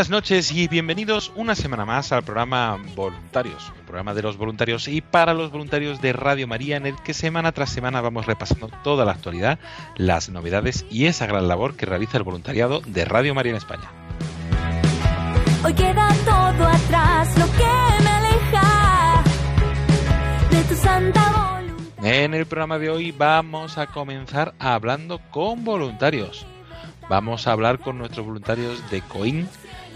Buenas noches y bienvenidos una semana más al programa Voluntarios, el programa de los voluntarios y para los voluntarios de Radio María en el que semana tras semana vamos repasando toda la actualidad, las novedades y esa gran labor que realiza el voluntariado de Radio María en España. Hoy queda todo atrás, lo que me aleja de tu santa voluntad. En el programa de hoy vamos a comenzar hablando con voluntarios. Vamos a hablar con nuestros voluntarios de Coín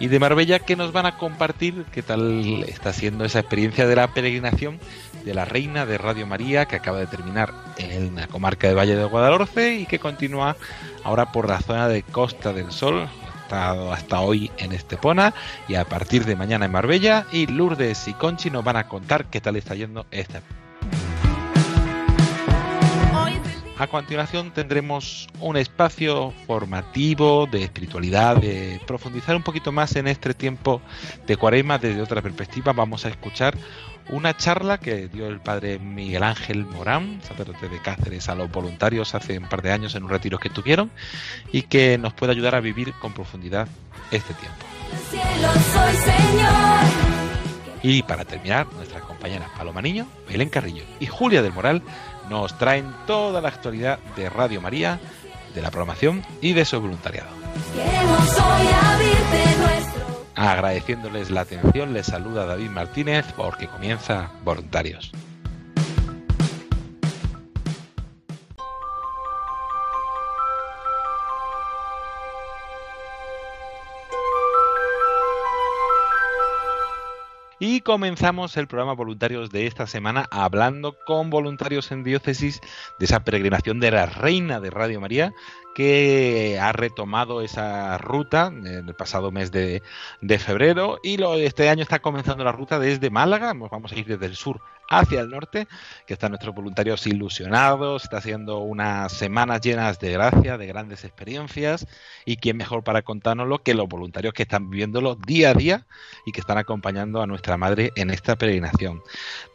y de Marbella que nos van a compartir qué tal está siendo esa experiencia de la peregrinación de la Reina de Radio María que acaba de terminar en la comarca de Valle de Guadalhorce y que continúa ahora por la zona de Costa del Sol. Ha estado hasta hoy en Estepona y a partir de mañana en Marbella y Lourdes y Conchi nos van a contar qué tal está yendo esta A continuación tendremos un espacio formativo de espiritualidad, de profundizar un poquito más en este tiempo de cuaresma desde otra perspectiva. Vamos a escuchar una charla que dio el padre Miguel Ángel Morán, sacerdote de Cáceres, a los voluntarios hace un par de años en un retiro que tuvieron y que nos puede ayudar a vivir con profundidad este tiempo. Y para terminar, nuestras compañeras Paloma Niño, Belén Carrillo y Julia del Moral nos traen toda la actualidad de Radio María, de la programación y de su voluntariado. Agradeciéndoles la atención, les saluda David Martínez porque comienza Voluntarios. Y comenzamos el programa Voluntarios de esta semana hablando con voluntarios en diócesis de esa peregrinación de la Reina de Radio María que ha retomado esa ruta en el pasado mes de, febrero. Y este año está comenzando la ruta desde Málaga, vamos a ir desde el sur hacia el norte, que están nuestros voluntarios ilusionados, está siendo unas semanas llenas de gracia, de grandes experiencias, y quién mejor para contárnoslo que los voluntarios que están viviéndolo día a día y que están acompañando a nuestra madre en esta peregrinación.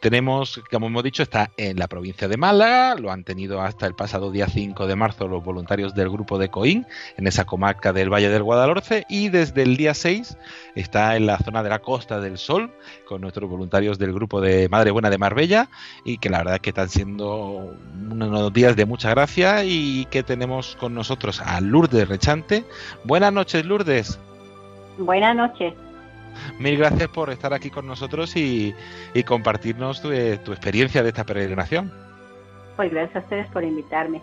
Tenemos, como hemos dicho, está en la provincia de Málaga, lo han tenido hasta el pasado día 5 de marzo los voluntarios del grupo de Coín, en esa comarca del Valle del Guadalhorce, y desde el día 6 está en la zona de la Costa del Sol, con nuestros voluntarios del grupo de Madre Buena de Marbella y que la verdad es que están siendo unos días de mucha gracia y que tenemos con nosotros a Lourdes Rechante. Buenas noches, Lourdes. Buenas noches. Mil gracias por estar aquí con nosotros y, y compartirnos tu, eh, tu experiencia de esta peregrinación. Pues gracias a ustedes por invitarme.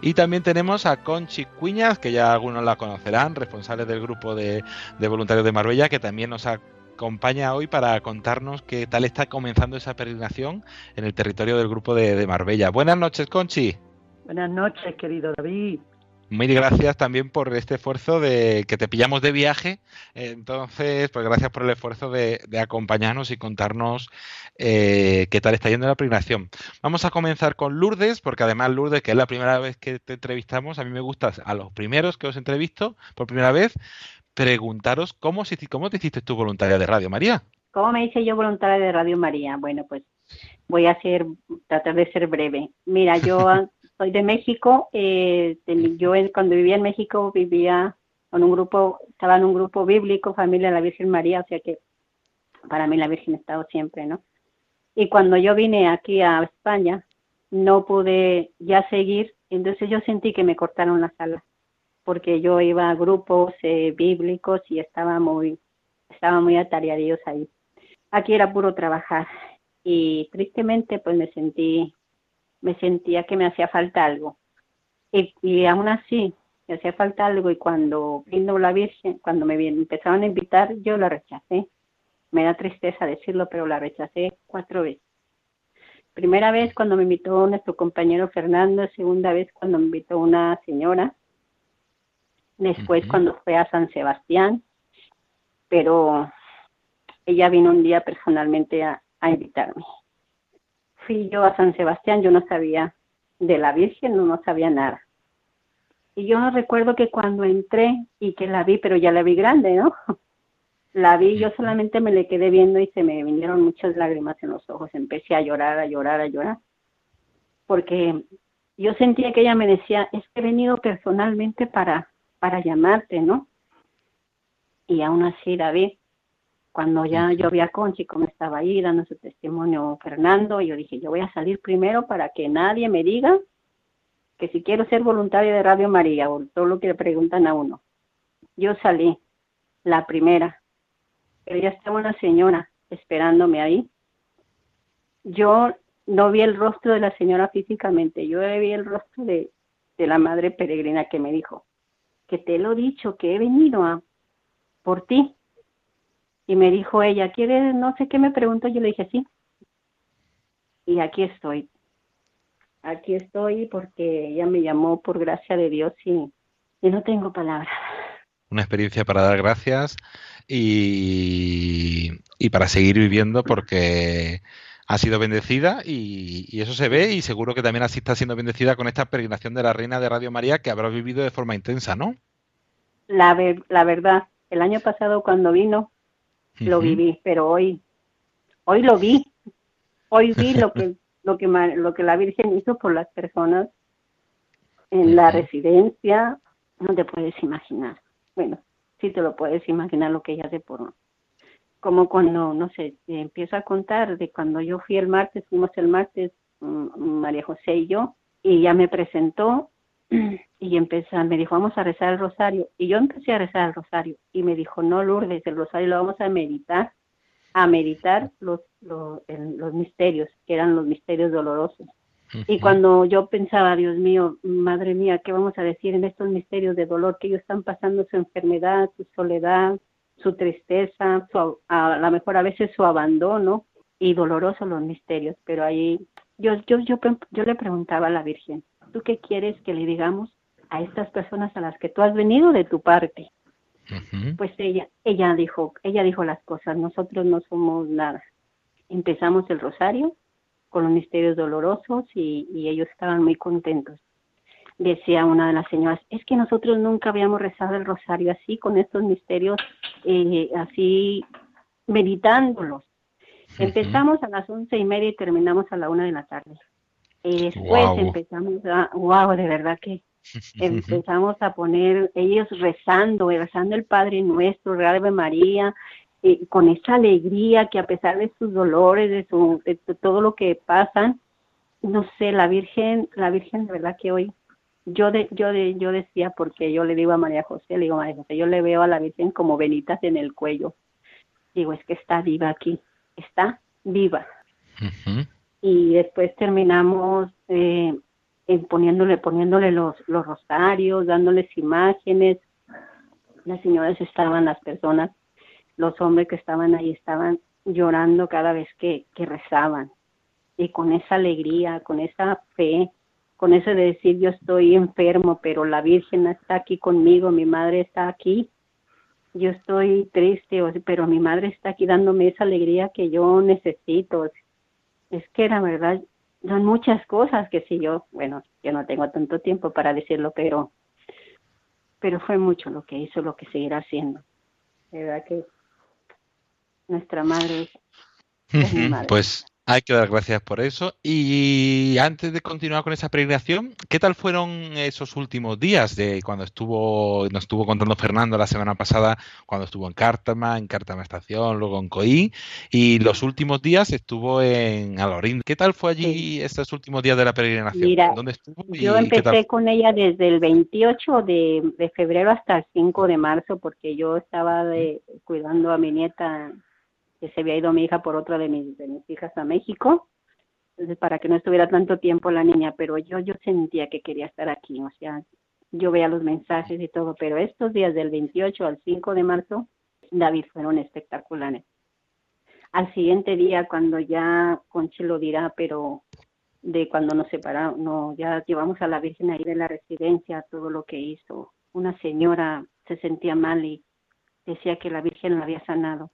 Y también tenemos a Conchi Cuñas, que ya algunos la conocerán, responsable del grupo de, de voluntarios de Marbella, que también nos acompaña hoy para contarnos qué tal está comenzando esa peregrinación en el territorio del grupo de, de Marbella. Buenas noches, Conchi. Buenas noches, querido David. Mil gracias también por este esfuerzo de que te pillamos de viaje. Entonces, pues gracias por el esfuerzo de, de acompañarnos y contarnos eh, qué tal está yendo la peregrinación. Vamos a comenzar con Lourdes, porque además Lourdes, que es la primera vez que te entrevistamos, a mí me gusta a los primeros que os entrevisto por primera vez, preguntaros cómo, cómo te hiciste tu voluntaria de Radio María. ¿Cómo me hice yo voluntaria de Radio María? Bueno, pues voy a ser, tratar de ser breve. Mira, yo soy de México. Eh, yo cuando vivía en México vivía con un grupo, estaba en un grupo bíblico, Familia de la Virgen María, o sea que para mí la Virgen ha estado siempre, ¿no? Y cuando yo vine aquí a España, no pude ya seguir, entonces yo sentí que me cortaron las alas, porque yo iba a grupos eh, bíblicos y estaba muy, estaba muy atareados ahí. Aquí era puro trabajar y tristemente pues me sentí, me sentía que me hacía falta algo. Y, y aún así me hacía falta algo y cuando vino la Virgen, cuando me empezaron a invitar, yo la rechacé. Me da tristeza decirlo, pero la rechacé cuatro veces. Primera vez cuando me invitó nuestro compañero Fernando, segunda vez cuando me invitó una señora, después cuando fue a San Sebastián, pero ella vino un día personalmente a, a invitarme. Fui yo a San Sebastián, yo no sabía de la Virgen, no, no sabía nada. Y yo recuerdo que cuando entré y que la vi, pero ya la vi grande, ¿no? La vi, yo solamente me le quedé viendo y se me vinieron muchas lágrimas en los ojos. Empecé a llorar, a llorar, a llorar. Porque yo sentía que ella me decía, es que he venido personalmente para, para llamarte, ¿no? Y aún así la vi. Cuando ya yo vi a Conchi como estaba ahí dando su testimonio Fernando, yo dije, yo voy a salir primero para que nadie me diga que si quiero ser voluntaria de Radio María o todo lo que le preguntan a uno. Yo salí, la primera, pero ya estaba una señora esperándome ahí. Yo no vi el rostro de la señora físicamente, yo vi el rostro de, de la madre peregrina que me dijo, que te lo he dicho, que he venido a, por ti. Y me dijo ella, ¿quieres? No sé qué me preguntó, yo le dije sí. Y aquí estoy. Aquí estoy porque ella me llamó por gracia de Dios y, y no tengo palabras. Una experiencia para dar gracias y, y para seguir viviendo porque ha sido bendecida y, y eso se ve y seguro que también así está siendo bendecida con esta peregrinación de la Reina de Radio María que habrá vivido de forma intensa, ¿no? La, ver- la verdad, el año pasado cuando vino, lo viví, pero hoy, hoy lo vi. Hoy vi lo que, lo que, lo que la Virgen hizo por las personas en la residencia, no te puedes imaginar. Bueno, sí te lo puedes imaginar lo que ella hace por uno. Como cuando, no sé, empiezo a contar de cuando yo fui el martes, fuimos el martes, mm, María José y yo, y ella me presentó y empezó, me dijo, vamos a rezar el rosario. Y yo empecé a rezar el rosario y me dijo, no, Lourdes, el rosario lo vamos a meditar, a meditar los, los, misterios, que eran los misterios dolorosos. Y cuando yo pensaba, Dios mío, madre mía, ¿qué vamos a decir en estos misterios de dolor que ellos están pasando su enfermedad, su soledad, su tristeza, su, a lo mejor a veces su abandono y dolorosos los misterios? Pero ahí yo, yo, yo, yo le preguntaba a la Virgen, ¿tú qué quieres que le digamos a estas personas a las que tú has venido de tu parte? Pues ella, ella dijo, ella dijo las cosas, nosotros no somos nada. Empezamos el rosario con los misterios dolorosos y, y ellos estaban muy contentos. Decía una de las señoras, es que nosotros nunca habíamos rezado el rosario así, con estos misterios, eh, así, meditándolos. Empezamos a las once y media y terminamos a la una de la tarde. Y después empezamos a, wow, de verdad que empezamos a poner ellos rezando, rezando el Padre Nuestro, el Ave María, eh, con esa alegría que a pesar de sus dolores, de, su, de todo lo que pasan, no sé, la Virgen, la Virgen de verdad que hoy, yo de, yo de, yo decía, porque yo le digo a María José, le digo María José, yo le veo a la Virgen como venitas en el cuello. Digo, es que está viva aquí, está viva Ujú. Y después terminamos eh, poniéndole poniéndole los, los rosarios, dándoles imágenes. Las señoras estaban, las personas, los hombres que estaban ahí estaban llorando cada vez que, que rezaban. Y con esa alegría, con esa fe, con eso de decir yo estoy enfermo, pero la Virgen está aquí conmigo, mi madre está aquí. Yo estoy triste, pero mi madre está aquí dándome esa alegría que yo necesito es que la verdad son muchas cosas que si yo, bueno, yo no tengo tanto tiempo para decirlo, pero pero fue mucho lo que hizo, lo que seguirá haciendo. De verdad que nuestra madre es, es mi Ujú. madre. Pues Hay que dar gracias por eso. Y antes de continuar con esa peregrinación, ¿qué tal fueron esos últimos días de cuando estuvo, nos estuvo contando Fernando la semana pasada, cuando estuvo en Cártama, en Cártama Estación, luego en Coí, y los últimos días estuvo en Alorín. ¿Qué tal fue allí estos últimos días de la peregrinación? Mira, ¿Dónde estuvo? y Yo qué empecé tal? con ella desde el 28 de, de febrero hasta el 5 de marzo porque yo estaba de- cuidando a mi nieta que se había ido mi hija por otra de mis, de mis hijas a México. Entonces, para que no estuviera tanto tiempo la niña, pero yo, yo sentía que quería estar aquí, o sea, yo veía los mensajes y todo, pero estos días del 28 al 5 de marzo, David, fueron espectaculares. Al siguiente día, cuando ya Conchi lo dirá, pero de cuando nos separamos, no, ya llevamos a la Virgen ahí de la residencia, todo lo que hizo. Una señora se sentía mal y decía que la Virgen la había sanado.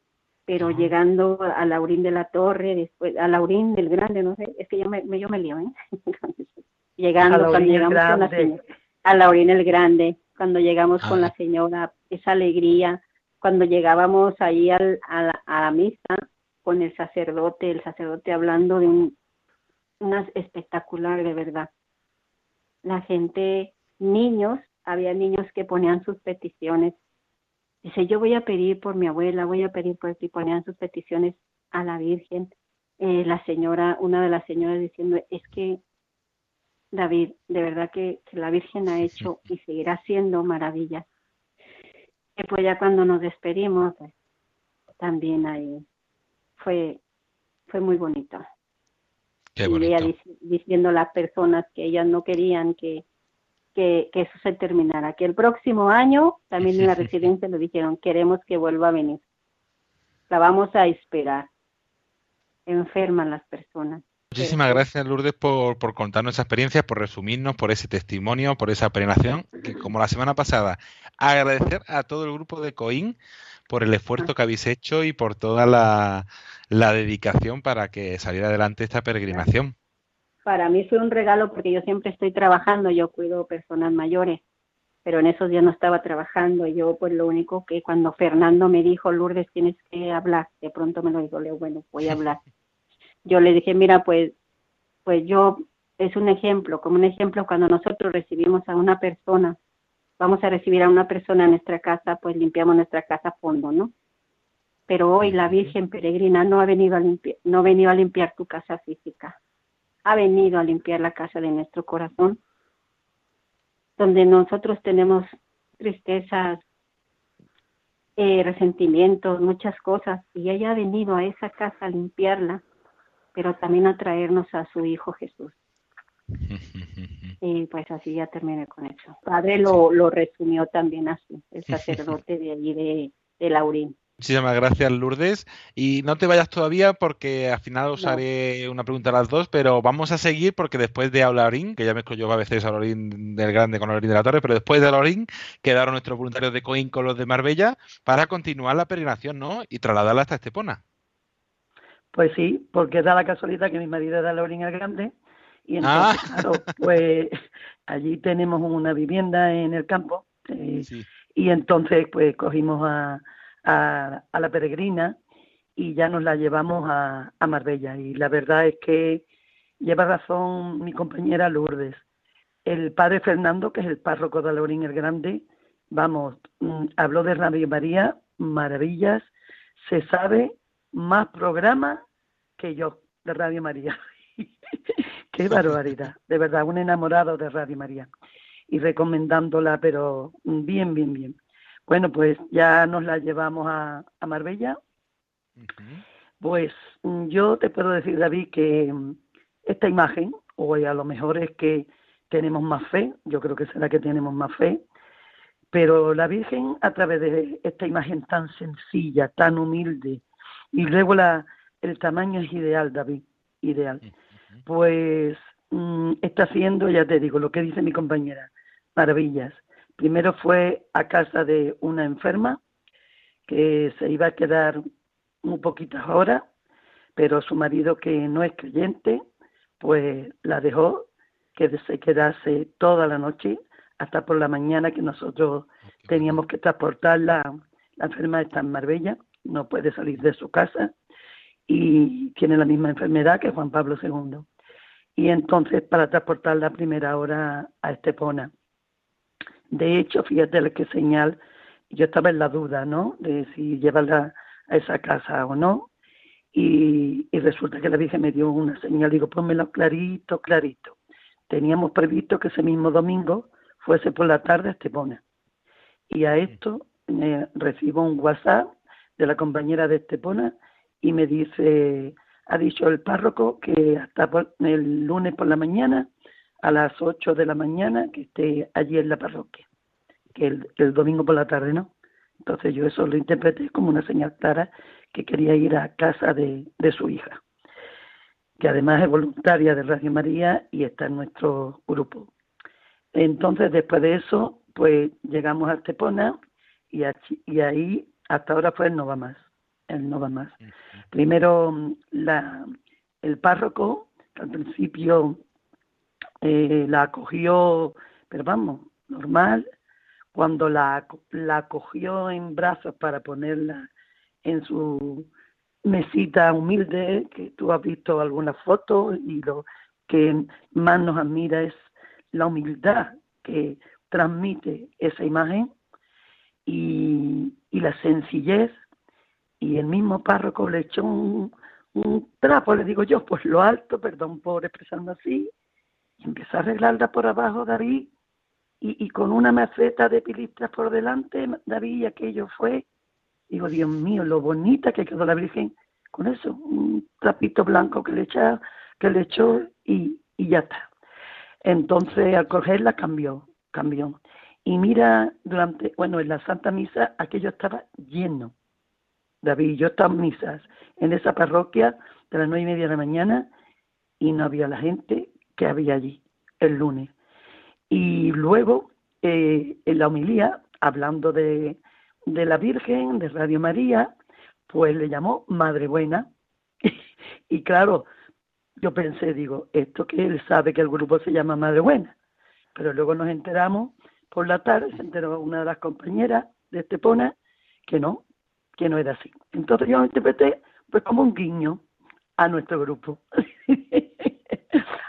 Pero llegando a Laurín de la Torre, después a Laurín del Grande, no sé, es que yo me, me- yo me lío, ¿eh? llegando, A cuando llegamos con la Grande. señora, a Laurín el Grande, cuando llegamos con la señora, esa alegría, cuando llegábamos ahí al, a, la, a la misa con el sacerdote, el sacerdote hablando de un, unas espectacular de verdad. La gente, niños, había niños que ponían sus peticiones. Dice, yo voy a pedir por mi abuela, voy a pedir por ti, ponían sus peticiones a la Virgen. Eh, la señora, una de las señoras diciendo, es que David, de verdad que, que la Virgen ha hecho y seguirá haciendo maravillas. Y pues ya cuando nos despedimos, pues, también ahí fue, fue muy bonito Qué y ella bonito. dic- diciendo a las personas que ellas no querían que, que, que eso se terminara, que el próximo año también en la residencia le dijeron, queremos que vuelva a venir, la vamos a esperar, enferman las personas. Muchísimas gracias, Lourdes, por, por contarnos esa experiencia, por resumirnos, por ese testimonio, por esa peregrinación, que como la semana pasada, agradecer a todo el grupo de COIN por el esfuerzo que habéis hecho y por toda la, la dedicación para que saliera adelante esta peregrinación. Para mí fue un regalo porque yo siempre estoy trabajando, yo cuido personas mayores, pero en esos días no estaba trabajando. Yo pues lo único que cuando Fernando me dijo, Lourdes, tienes que hablar, de pronto me lo dijo, le digo, bueno, voy a hablar. Yo le dije, mira, pues, pues yo, es un ejemplo, como un ejemplo cuando nosotros recibimos a una persona, vamos a recibir a una persona en nuestra casa, pues limpiamos nuestra casa a fondo, ¿no? Pero hoy la Virgen Peregrina no ha venido a limpiar, no ha venido a limpiar tu casa física, ha venido a limpiar la casa de nuestro corazón, donde nosotros tenemos tristezas, eh, resentimientos, muchas cosas, y ella ha venido a esa casa a limpiarla, pero también a traernos a su Hijo Jesús. Y pues así ya terminé con eso. Padre lo, lo resumió también así, el sacerdote de allí de, de Laurín. Muchísimas gracias, Lourdes. Y no te vayas todavía porque al final os No. haré una pregunta a las dos, pero vamos a seguir porque después de Aulaurín, que ya mezclo yo a veces a Aulaurín del Grande con Aulaurín de la Torre, pero después de Aulaurín quedaron nuestros voluntarios de Coín con los de Marbella para continuar la peregrinación, ¿no? Y trasladarla hasta Estepona. Pues sí, porque da la casualidad que mi marido era Laurín el Grande y entonces, Ah. claro, pues allí tenemos una vivienda en el campo eh, Sí. y entonces pues cogimos a, a, a la peregrina y ya nos la llevamos a, a Marbella y la verdad es que lleva razón mi compañera Lourdes. El padre Fernando, que es el párroco de Laurín el Grande, vamos, mm, habló de Radio María, maravillas, se sabe más programas que yo de Radio María. Qué barbaridad, de verdad, un enamorado de Radio María y recomendándola, pero bien, bien, bien. Bueno, pues ya nos la llevamos a, a Marbella. Pues mm, yo te puedo decir, David, que mm, esta imagen, o a lo mejor es que tenemos más fe, yo creo que será que tenemos más fe, pero la Virgen a través de esta imagen tan sencilla, tan humilde, y luego la, el tamaño es ideal, David, ideal, pues mm, está haciendo, ya te digo, lo que dice mi compañera, maravillas. Primero fue a casa de una enferma que se iba a quedar muy poquitas horas, pero su marido, que no es creyente, pues la dejó que se quedase toda la noche hasta por la mañana que nosotros teníamos que transportarla. La enferma está en Marbella, no puede salir de su casa y tiene la misma enfermedad que Juan Pablo II. Y entonces para transportar la primera hora a Estepona. De hecho, fíjate qué señal, yo estaba en la duda, ¿no? De si llevarla a esa casa o no. Y, y resulta que la Virgen me dio una señal, digo, pónmelo clarito, clarito. Teníamos previsto que ese mismo domingo fuese por la tarde a Estepona. Y a esto me recibo un WhatsApp de la compañera de Estepona y me dice, ha dicho el párroco que hasta el lunes por la mañana, a las 8 de la mañana, que esté allí en la parroquia, que el, domingo por la tarde no. Entonces yo eso lo interpreté como una señal clara que quería ir a casa de, de su hija, que además es voluntaria de Radio María y está en nuestro grupo. Entonces después de eso, pues llegamos a Estepona y, y ahí hasta ahora fue el No Va Más. El No Va Más. Primero, la, el párroco, al principio eh, la acogió, pero vamos, normal. Cuando la, la acogió en brazos para ponerla en su mesita humilde, que tú has visto algunas fotos y lo que más nos admira es la humildad que transmite esa imagen y, la sencillez y el mismo párroco le echó un, trapo, le digo yo, pues lo alto, perdón por expresarme así, y empezó a arreglarla por abajo David y, y con una maceta de pilistras por delante, David, y aquello fue, digo, Dios mío, lo bonita que quedó la Virgen con eso, un trapito blanco que le echó, que le echó y, y ya está. Entonces al cogerla cambió, cambió. Y mira, durante, bueno, en la Santa Misa aquello estaba lleno. David, yo estaba misas en esa parroquia de las nueve y media de la mañana y no había la gente que había allí el lunes. Y luego, eh, en la homilía, hablando de, de la Virgen, de Radio María, pues le llamó Madre Buena. y claro, yo pensé, digo, esto que él sabe que el grupo se llama Madre Buena. Pero luego nos enteramos por la tarde se enteró una de las compañeras de Estepona que no, que no era así. Entonces yo interpreté pues como un guiño a nuestro grupo.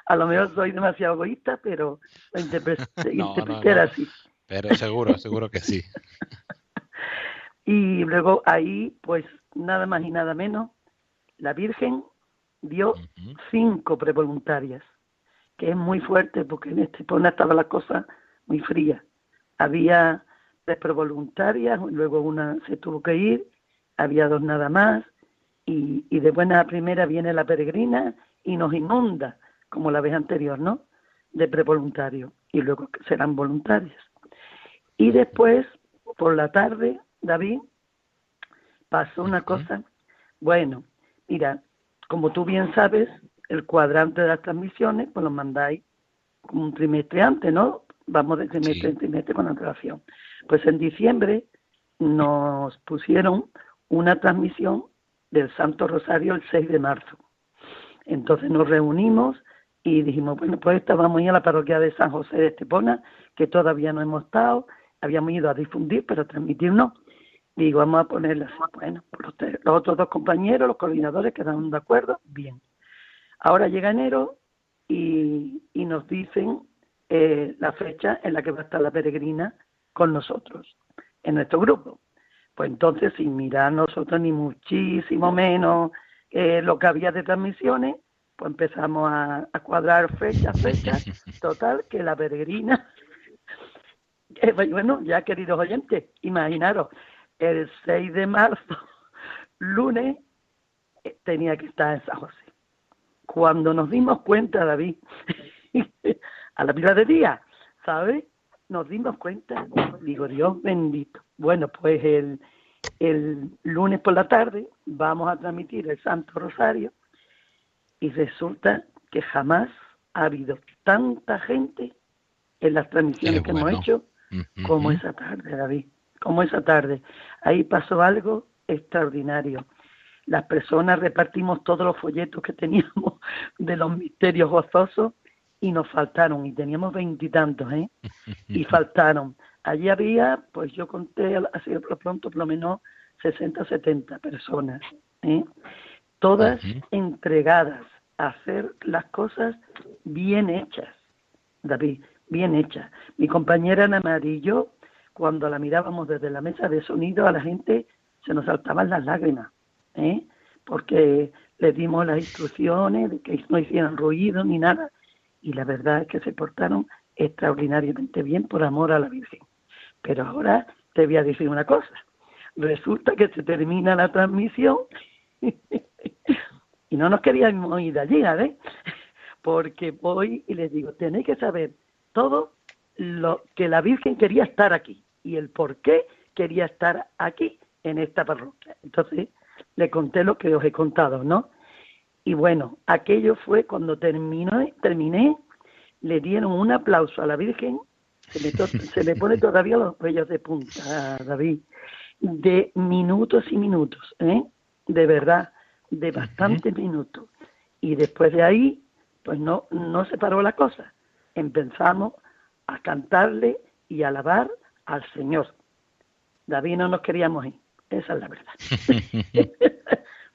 a lo mejor soy demasiado egoísta, pero lo interpreté, así. Pero seguro, seguro que sí. y luego ahí, pues nada más y nada menos, la Virgen dio cinco prevoluntarias, que es muy fuerte porque en Estepona estaba la cosa muy fría había tres voluntarias, luego una se tuvo que ir, había dos nada más, y, y de buena primera viene la peregrina y nos inunda, como la vez anterior, ¿no? De prevoluntario, y luego serán voluntarios. Y después, por la tarde, David, pasó una cosa, bueno, mira, como tú bien sabes, el cuadrante de las transmisiones, pues lo mandáis un trimestre antes, ¿no? vamos de trimestre en trimestre con antelación. Pues en diciembre nos pusieron una transmisión del Santo Rosario el 6 de marzo. Entonces nos reunimos y dijimos, bueno, pues esta vamos a ir a la parroquia de San José de Estepona, que todavía no hemos estado, habíamos ido a difundir, pero a transmitir no. Digo, vamos a ponerla Bueno, pues los otros dos compañeros, los coordinadores, quedaron de acuerdo, bien. Ahora llega enero y, y nos dicen eh, la fecha en la que va a estar la peregrina con nosotros, en nuestro grupo. Pues entonces, sin mirar nosotros ni muchísimo menos eh, lo que había de transmisiones, pues empezamos a, cuadrar fechas, fechas, total, que la peregrina, eh, bueno, ya queridos oyentes, imaginaros, el 6 de marzo, lunes, tenía que estar en San José. Cuando nos dimos cuenta, David, a la pila de día, ¿sabes? Nos dimos cuenta, digo, Dios bendito. Bueno, pues el, el lunes por la tarde vamos a transmitir el Santo Rosario y resulta que jamás ha habido tanta gente en las transmisiones que hemos hecho como esa tarde, David, como esa tarde. Ahí pasó algo extraordinario. Las personas repartimos todos los folletos que teníamos de los misterios gozosos y nos faltaron, y teníamos veintitantos, ¿eh? Y faltaron. Allí había, pues yo conté así de pronto, por lo menos 60 70 personas, ¿eh? Todas entregadas a hacer las cosas bien hechas, David, bien hechas. Mi compañera Ana María y yo, cuando la mirábamos desde la mesa de sonido, a la gente se nos saltaban las lágrimas, ¿eh? porque le dimos las instrucciones de que no hicieran ruido ni nada, y la verdad es que se portaron extraordinariamente bien por amor a la Virgen. Pero ahora te voy a decir una cosa. Resulta que se termina la transmisión y no nos queríamos ir de allí, ¿sabes? Porque voy y les digo, tenéis que saber todo lo que la Virgen quería estar aquí y el por qué quería estar aquí en esta parroquia. Entonces le conté lo que os he contado, ¿no? Y bueno, aquello fue cuando terminé, terminé le dieron un aplauso a la Virgen, se le, se le pone todavía los vellos de punta, David, de minutos y minutos, ¿eh? De verdad de bastantes minutos. Y después de ahí, pues no, no se paró la cosa. Empezamos a cantarle y a alabar al Señor. David no nos queríamos ir, esa es la verdad.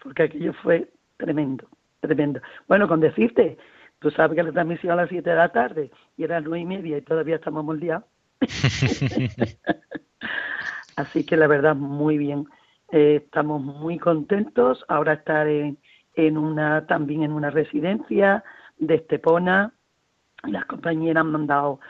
Porque aquello fue tremendo, tremendo. Bueno, con decirte, tú sabes que la transmisión a las 7 de la tarde y era las 9 y media y todavía estamos moldeados. Así que la verdad, muy bien. Eh, estamos muy contentos. Ahora estar en, en, una, también en una residencia de Estepona. Las compañeras han mandado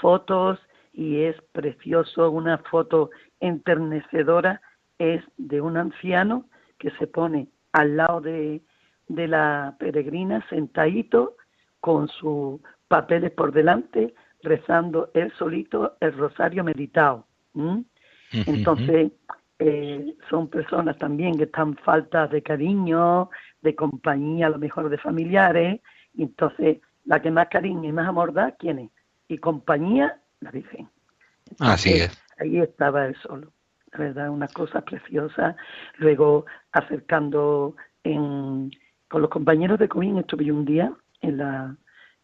fotos y es precioso. Una foto enternecedora es de un anciano que se pone al lado de, de la peregrina sentadito con sus papeles por delante rezando él solito el rosario meditado. Entonces, eh, son personas también que están faltas de cariño, de compañía, a lo mejor de familiares, y entonces la que más cariño y más amor da, ¿quién es? Y compañía, la Virgen. Así es. Ahí estaba él solo. La verdad, una cosa preciosa. Luego, acercando en, con los compañeros de Comín, estuve un día en la,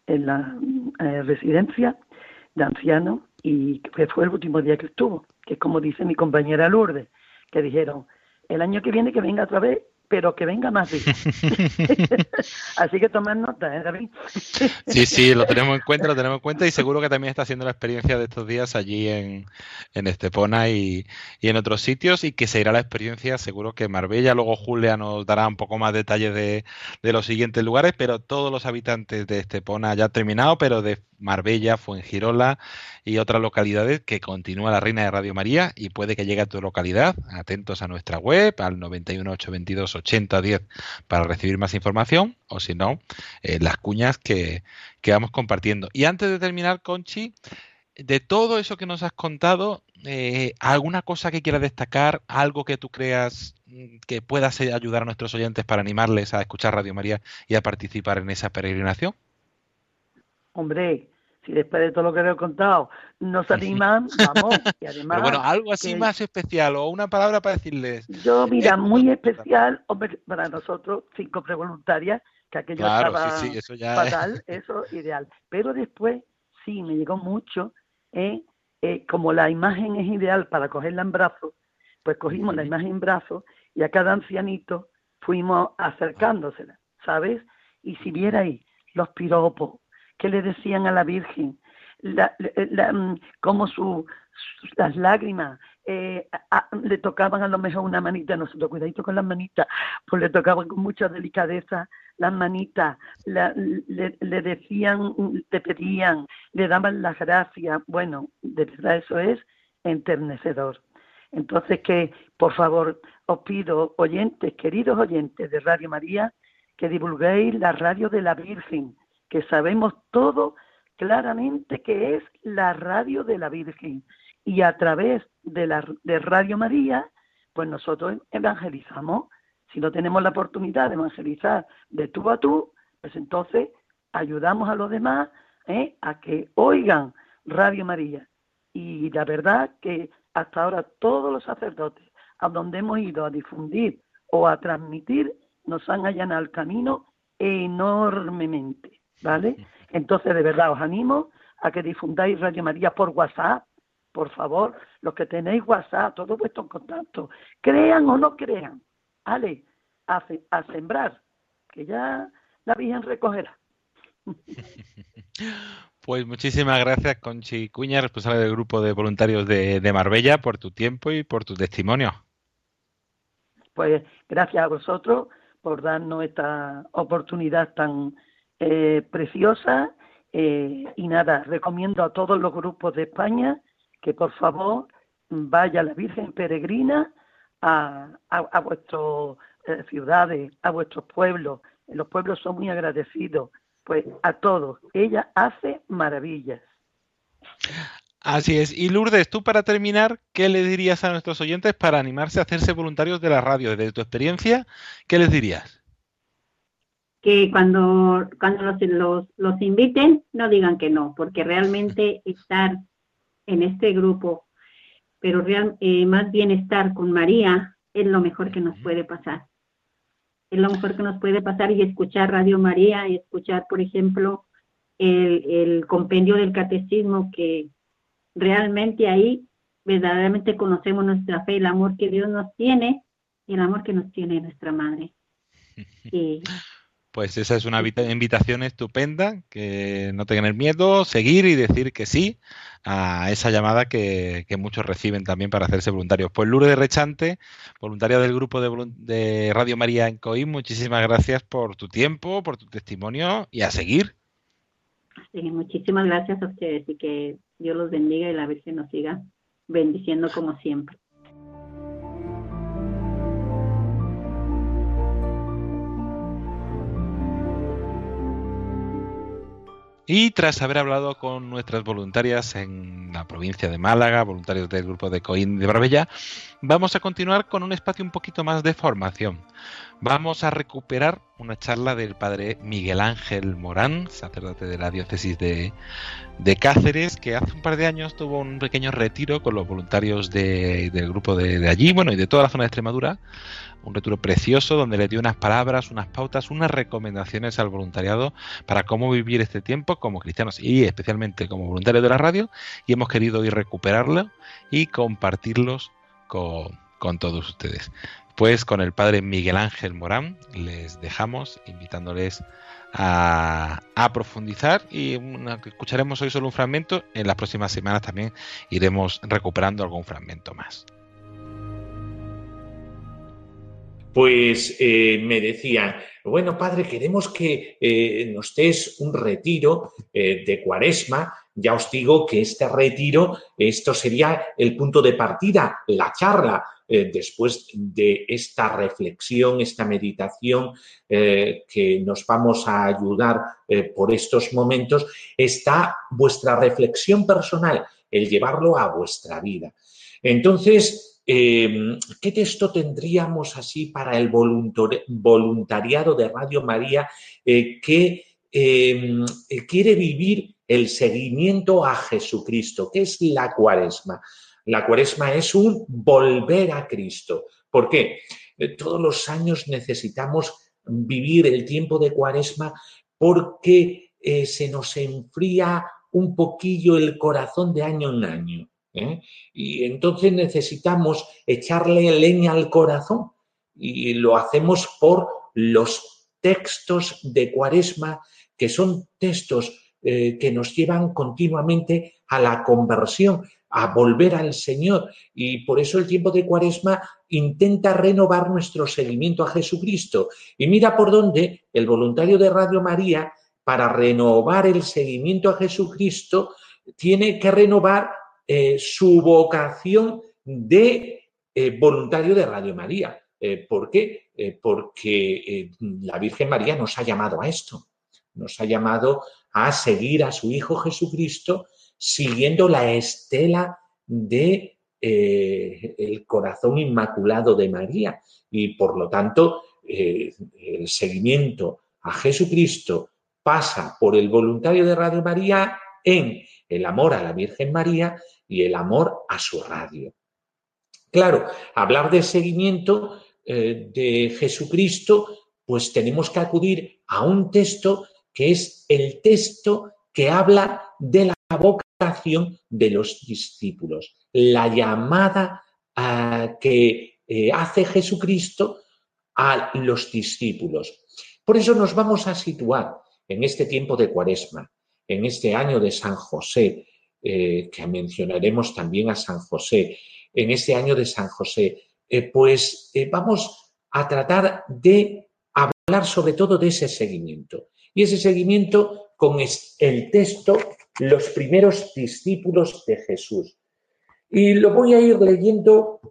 en la eh, residencia de ancianos y fue el último día que estuvo, que es como dice mi compañera Lourdes, que dijeron, el año que viene que venga otra vez, pero que venga más Así que tomad nota, ¿eh, David? sí, sí, lo tenemos en cuenta, lo tenemos en cuenta y seguro que también está haciendo la experiencia de estos días allí en, en Estepona y, y, en otros sitios y que se irá la experiencia, seguro que Marbella, luego Julia nos dará un poco más detalles de, de los siguientes lugares, pero todos los habitantes de Estepona ya ha terminado, pero de Marbella, Fuengirola y otras localidades que continúa la Reina de Radio María y puede que llegue a tu localidad. Atentos a nuestra web al 918228010 para recibir más información o si no, eh, las cuñas que, que, vamos compartiendo. Y antes de terminar, Conchi, de todo eso que nos has contado, eh, ¿alguna cosa que quieras destacar? ¿Algo que tú creas mm, que pueda ayudar a nuestros oyentes para animarles a escuchar Radio María y a participar en esa peregrinación? Hombre, si después de todo lo que le he contado no se animan, vamos. Y además, Pero bueno, algo así más especial o una palabra para decirles. Yo, mira, muy especial, hombre, para nosotros, cinco prevoluntarias, que aquello estaba fatal, eso ideal. Pero después, sí, me llegó mucho, ¿eh? Eh, como la imagen es ideal para cogerla en brazos, pues cogimos la imagen en brazos y a cada ancianito fuimos acercándosela, ¿sabes? Y si vierais los piropos, que le decían a la Virgen, la, mm, como su, las lágrimas eh, le tocaban a lo mejor una manita, nosotros cuidadito con las manitas, pues le tocaban con mucha delicadeza las manitas, le, le, decían, te pedían, le daban las gracias, bueno, de verdad eso es enternecedor. Entonces que, por favor, os pido, oyentes, queridos oyentes de Radio María, que divulguéis la radio de la Virgen, que sabemos todo claramente que es la radio de la Virgen. Y a través de, la, de Radio María, pues nosotros evangelizamos. Si no tenemos la oportunidad de evangelizar de tú a tú, pues entonces ayudamos a los demás ¿eh? a que oigan Radio María. Y la verdad que hasta ahora todos los sacerdotes a donde hemos ido a difundir o a transmitir nos han allanado el camino enormemente. ¿Vale? Entonces, de verdad, os animo a que difundáis Radio María por WhatsApp, por favor, los que tenéis WhatsApp, todos vuestros contactos, crean o no crean, ¿vale? a, a sembrar, que ya la Virgen recogerá. Pues muchísimas gracias, Conchi Cuña, responsable del grupo de voluntarios de, Marbella, por tu tiempo y por tu testimonio. Pues gracias a vosotros por darnos esta oportunidad tan eh, preciosa. Eh, y nada, recomiendo a todos los grupos de España que por favor vaya la Virgen Peregrina a, a, vuestras eh, ciudades, a vuestros pueblos. Los pueblos son muy agradecidos pues a todos. Ella hace maravillas. Así es. Y Lourdes, tú para terminar, ¿qué le dirías a nuestros oyentes para animarse a hacerse voluntarios de la radio? Desde tu experiencia, ¿qué les dirías? Que cuando, cuando los, los, inviten, no digan que no, porque realmente estar en este grupo, pero real, eh, más bien estar con María, es lo mejor que nos puede pasar es lo mejor que nos puede pasar y escuchar Radio María y escuchar, por ejemplo, el, compendio del catecismo que realmente ahí verdaderamente conocemos nuestra fe, el amor que Dios nos tiene y el amor que nos tiene nuestra madre. Pues esa es una invitación estupenda, que no tengan miedo, seguir y decir que sí a esa llamada que, muchos reciben también para hacerse voluntarios. Pues Lourdes Rechante, voluntaria del grupo de, Radio María en Coim, muchísimas gracias por tu tiempo, por tu testimonio y a seguir. muchísimas gracias a ustedes y que Dios los bendiga y la Virgen nos siga bendiciendo como siempre. Y tras haber hablado con nuestras voluntarias en la provincia de Málaga, voluntarios del grupo de Coín de Barbella, vamos a continuar con un espacio un poquito más de formación. Vamos a recuperar una charla del padre Miguel Ángel Morán, sacerdote de la diócesis de, Cáceres, que hace un par de años tuvo un pequeño retiro con los voluntarios del grupo de, de allí, bueno, y de toda la zona de Extremadura, un retiro precioso donde le dio unas palabras, unas pautas, unas recomendaciones al voluntariado para cómo vivir este tiempo como cristianos y especialmente como voluntarios de la radio y hemos querido ir recuperarlo y compartirlos con, todos ustedes. Pues con el padre Miguel Ángel Morán les dejamos invitándoles a, a, profundizar y escucharemos hoy solo un fragmento. En las próximas semanas también iremos recuperando algún fragmento más pues eh, me decían, bueno, padre, queremos que eh, nos des un retiro eh, de cuaresma. Ya os digo que este retiro, esto sería el punto de partida, la charla, después de esta reflexión, esta meditación que nos vamos a ayudar por estos momentos, está vuestra reflexión personal, el llevarlo a vuestra vida. Entonces, Em, ¿Qué texto tendríamos así para el voluntariado de Radio María eh, que em, eh, quiere vivir el seguimiento a Jesucristo? ¿Qué es la cuaresma? La cuaresma es un volver a Cristo. ¿Por qué? Eh, todos los años necesitamos vivir el tiempo de cuaresma porque se nos enfría un poquillo el corazón de año en año. ¿Eh? Y entonces necesitamos echarle leña al corazón y lo hacemos por los textos de Cuaresma, que son textos eh, que nos llevan continuamente a la conversión, a volver al Señor. Y por eso el tiempo de Cuaresma intenta renovar nuestro seguimiento a Jesucristo. Y mira por dónde el voluntario de Radio María, para renovar el seguimiento a Jesucristo, tiene que renovar eh, su vocación de eh, voluntario de Radio María. Eh, ¿Por qué? porque la Virgen María nos ha llamado a esto, nos ha llamado a seguir a su Hijo Jesucristo siguiendo la estela de corazón inmaculado de María y por lo tanto el seguimiento a Jesucristo pasa por el voluntario de Radio María en el amor a la Virgen María y el amor a su radio. Claro, hablar de seguimiento eh, de Jesucristo, pues tenemos que acudir a un texto que es el texto que habla de la vocación de los discípulos, la llamada que eh, hace Jesucristo a los discípulos. Por eso nos vamos a situar en este tiempo de Cuaresma, en este año de San José, eh, que mencionaremos también a San José, en este año de San José, eh, pues eh, vamos a tratar de hablar sobre todo de ese seguimiento. Y ese seguimiento con el texto Los primeros discípulos de Jesús. Y lo voy a ir leyendo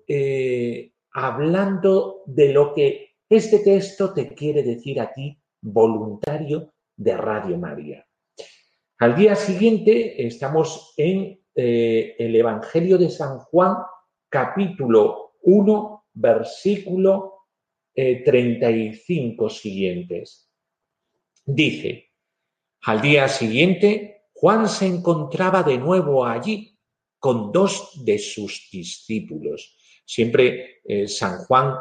hablando de lo que este texto te quiere decir a ti, voluntario de Radio María. Al día siguiente estamos en eh, el Evangelio de San Juan, capítulo 1, versículo 35 eh, siguientes. Dice, al día siguiente, Juan se encontraba de nuevo allí con dos de sus discípulos. Siempre eh, San Juan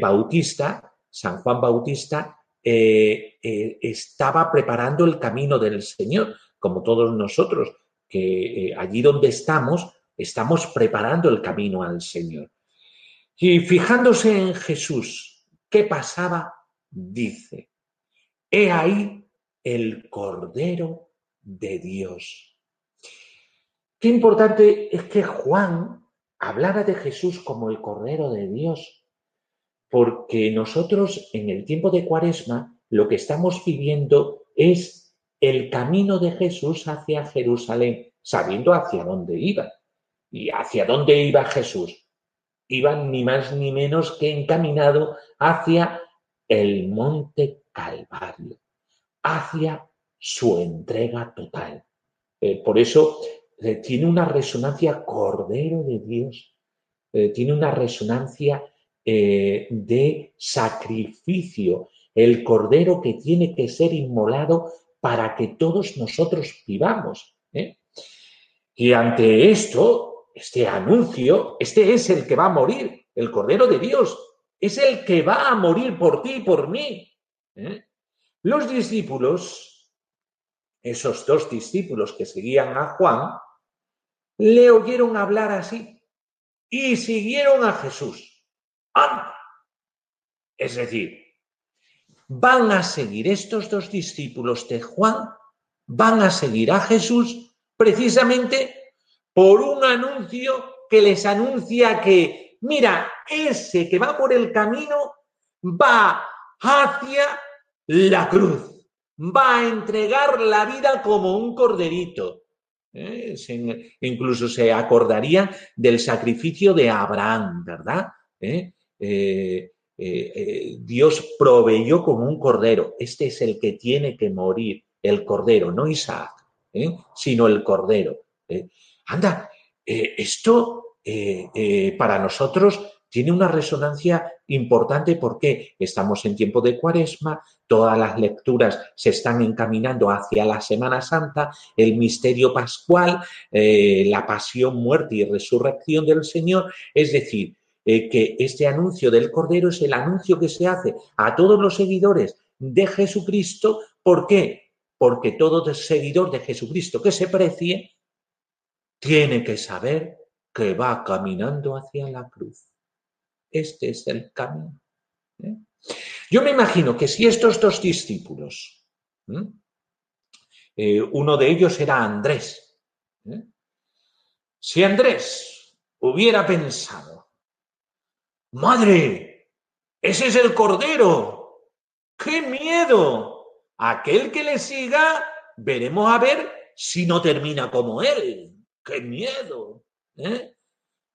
Bautista, San Juan Bautista eh, eh, estaba preparando el camino del Señor, como todos nosotros, que eh, allí donde estamos, estamos preparando el camino al Señor. Y fijándose en Jesús, ¿qué pasaba? Dice, he ahí el Cordero de Dios. Qué importante es que Juan hablara de Jesús como el Cordero de Dios porque nosotros en el tiempo de Cuaresma lo que estamos viviendo es el camino de Jesús hacia Jerusalén, sabiendo hacia dónde iba. ¿Y hacia dónde iba Jesús? Iba ni más ni menos que encaminado hacia el monte Calvario, hacia su entrega total. Eh, por eso eh, tiene una resonancia Cordero de Dios, eh, tiene una resonancia eh, de sacrificio, el cordero que tiene que ser inmolado para que todos nosotros vivamos. ¿eh? Y ante esto, este anuncio, este es el que va a morir, el cordero de Dios, es el que va a morir por ti y por mí. ¿eh? Los discípulos, esos dos discípulos que seguían a Juan, le oyeron hablar así y siguieron a Jesús. Es decir, van a seguir estos dos discípulos de Juan, van a seguir a Jesús precisamente por un anuncio que les anuncia que, mira, ese que va por el camino va hacia la cruz, va a entregar la vida como un corderito. ¿Eh? incluso se acordaría del sacrificio de Abraham, ¿verdad? ¿Eh? Eh, eh, eh, Dios proveyó como un cordero. Este es el que tiene que morir, el cordero, no Isaac, sino el cordero. Anda, esto para nosotros tiene una resonancia importante porque estamos en tiempo de cuaresma, todas las lecturas se están encaminando hacia la Semana Santa, el misterio pascual, la pasión, muerte y resurrección del Señor, es decir, eh, que este anuncio del Cordero es el anuncio que se hace a todos los seguidores de Jesucristo. ¿Por qué? Porque todo seguidor de Jesucristo que se precie tiene que saber que va caminando hacia la cruz. Este es el camino. ¿eh? Yo me imagino que si estos dos discípulos, eh, uno de ellos era Andrés, si Andrés hubiera pensado, Madre, ese es el Cordero. ¡Qué miedo! Aquel que le siga, veremos a ver si no termina como él. ¡Qué miedo! ¿eh?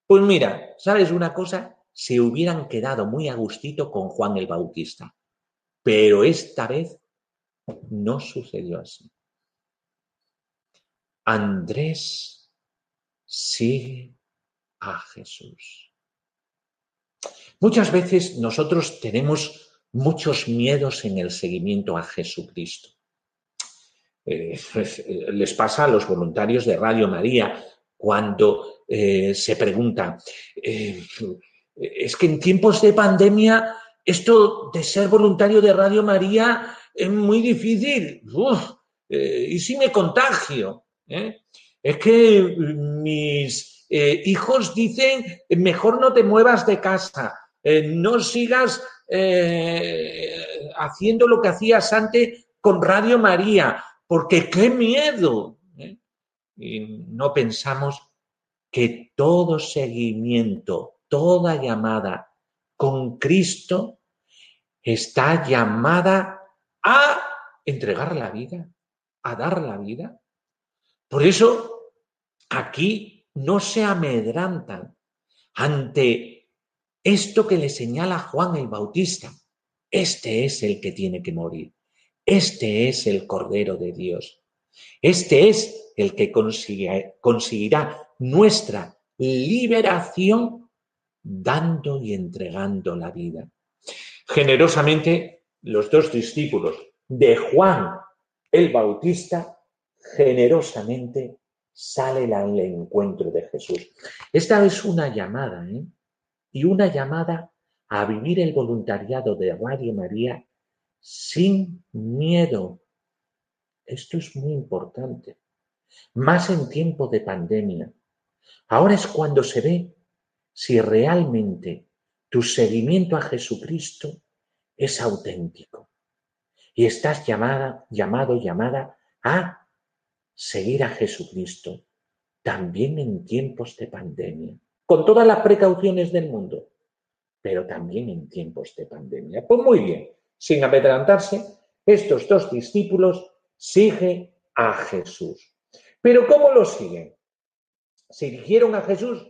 Pues mira, ¿sabes una cosa? Se hubieran quedado muy a gustito con Juan el Bautista. Pero esta vez no sucedió así. Andrés sigue a Jesús. Muchas veces nosotros tenemos muchos miedos en el seguimiento a Jesucristo. Eh, eh, les pasa a los voluntarios de Radio María cuando eh, se preguntan, es que en tiempos de pandemia esto de ser voluntario de Radio María es muy difícil. ¿Y si me contagio? Es que mis hijos dicen, mejor no te muevas de casa, eh, no sigas eh, haciendo lo que hacías antes con Radio María, porque qué miedo. ¿eh? Y no pensamos que todo seguimiento, toda llamada con Cristo está llamada a entregar la vida, a dar la vida. Por eso aquí no se amedrantan ante esto que le señala Juan el Bautista. Este es el que tiene que morir. Este es el Cordero de Dios. Este es el que conseguirá nuestra liberación dando y entregando la vida. Generosamente, los dos discípulos de Juan el Bautista, generosamente salen al encuentro de Jesús. Esta es una llamada, ¿eh? Y una llamada a vivir el voluntariado de Radio María sin miedo. Esto es muy importante. Más en tiempo de pandemia. Ahora es cuando se ve si realmente tu seguimiento a Jesucristo es auténtico. Y estás llamada, llamado, llamada a seguir a Jesucristo también en tiempos de pandemia, con todas las precauciones del mundo, pero también en tiempos de pandemia. Pues muy bien, sin amedrantarse, estos dos discípulos siguen a Jesús. Pero ¿cómo lo siguen? Se dirigieron a Jesús,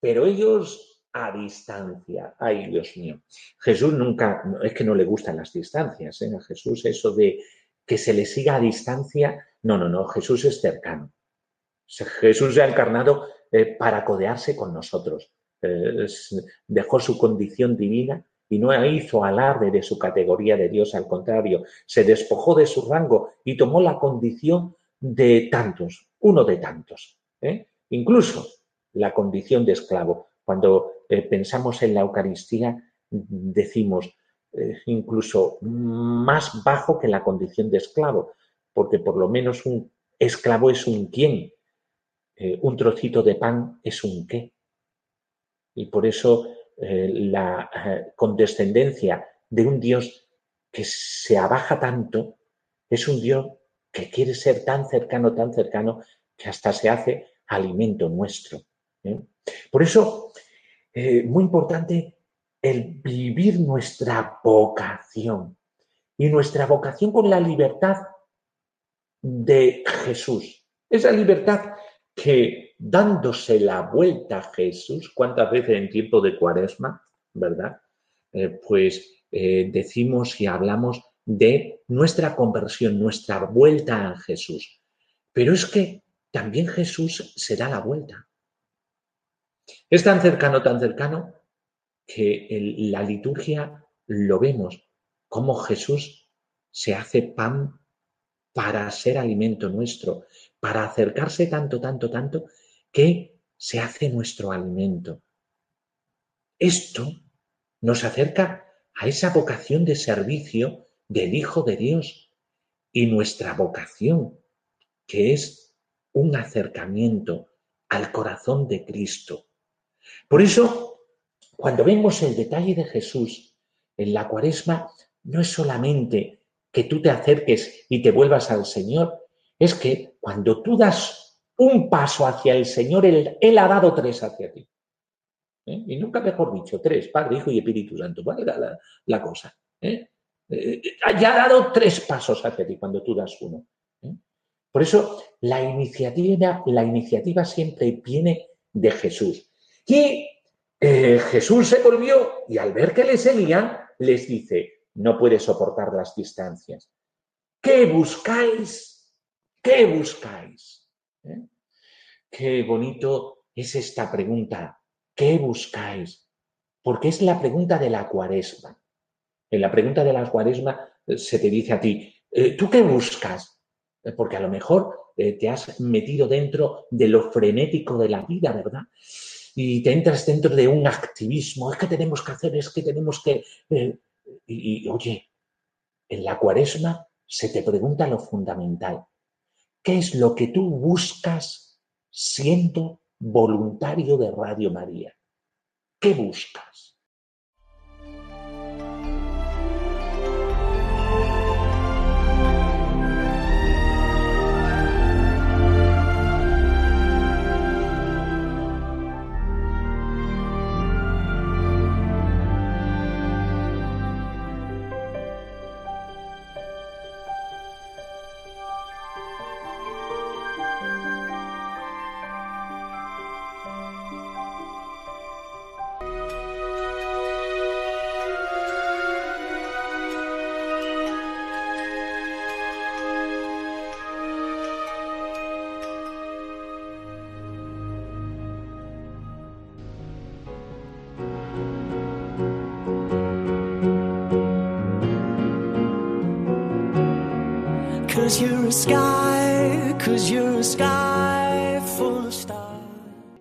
pero ellos a distancia. Ay, Dios mío. Jesús nunca, es que no le gustan las distancias. ¿eh? A Jesús eso de que se le siga a distancia, no, no, no, Jesús es cercano. Jesús se ha encarnado eh, para codearse con nosotros. Eh, dejó su condición divina y no hizo alarde de su categoría de Dios, al contrario, se despojó de su rango y tomó la condición de tantos, uno de tantos, ¿eh? incluso la condición de esclavo. Cuando pensamos en la Eucaristía, decimos incluso más bajo que la condición de esclavo, porque por lo menos un esclavo es un quién, un trocito de pan es un qué. Y por eso eh, la eh, condescendencia de un Dios que se abaja tanto, es un Dios que quiere ser tan cercano, tan cercano, que hasta se hace alimento nuestro. ¿eh? Por eso, muy importante el vivir nuestra vocación y nuestra vocación con la libertad de Jesús. Esa libertad que dándose la vuelta a Jesús, ¿cuántas veces en tiempo de cuaresma, verdad? Eh, pues eh, decimos y hablamos de nuestra conversión, nuestra vuelta a Jesús. Pero es que también Jesús se da la vuelta. Es tan cercano, tan cercano, que en la liturgia lo vemos, como Jesús se hace pan para ser alimento nuestro, para acercarse tanto, tanto, tanto, que se hace nuestro alimento. Esto nos acerca a esa vocación de servicio del Hijo de Dios y nuestra vocación, que es un acercamiento al corazón de Cristo. Por eso, cuando vemos el detalle de Jesús en la cuaresma, no es solamente que tú te acerques y te vuelvas al Señor, es que cuando tú das un paso hacia el Señor, Él, ha dado tres hacia ti. ¿Eh? Y nunca mejor dicho, tres, Padre, Hijo y Espíritu Santo. ¿Vale la, cosa? ¿Eh? Eh, ya ha dado tres pasos hacia ti cuando tú das uno. Por eso la iniciativa, la iniciativa siempre viene de Jesús. Y Jesús se volvió y al ver que le seguían, les dice, no puede soportar las distancias. ¿Qué buscáis? ¿Qué buscáis? ¿eh? Qué bonito es esta pregunta. ¿Qué buscáis? Porque es la pregunta de la cuaresma. En la pregunta de la cuaresma eh, se te dice a ti, eh, ¿tú qué buscas? Porque a lo mejor te has metido dentro de lo frenético de la vida, ¿verdad? Y te entras dentro de un activismo, es que tenemos que hacer, es que tenemos que... y oye, en la cuaresma se te pregunta lo fundamental. ¿Qué es lo que tú buscas siendo voluntario de Radio María? ¿Qué buscas?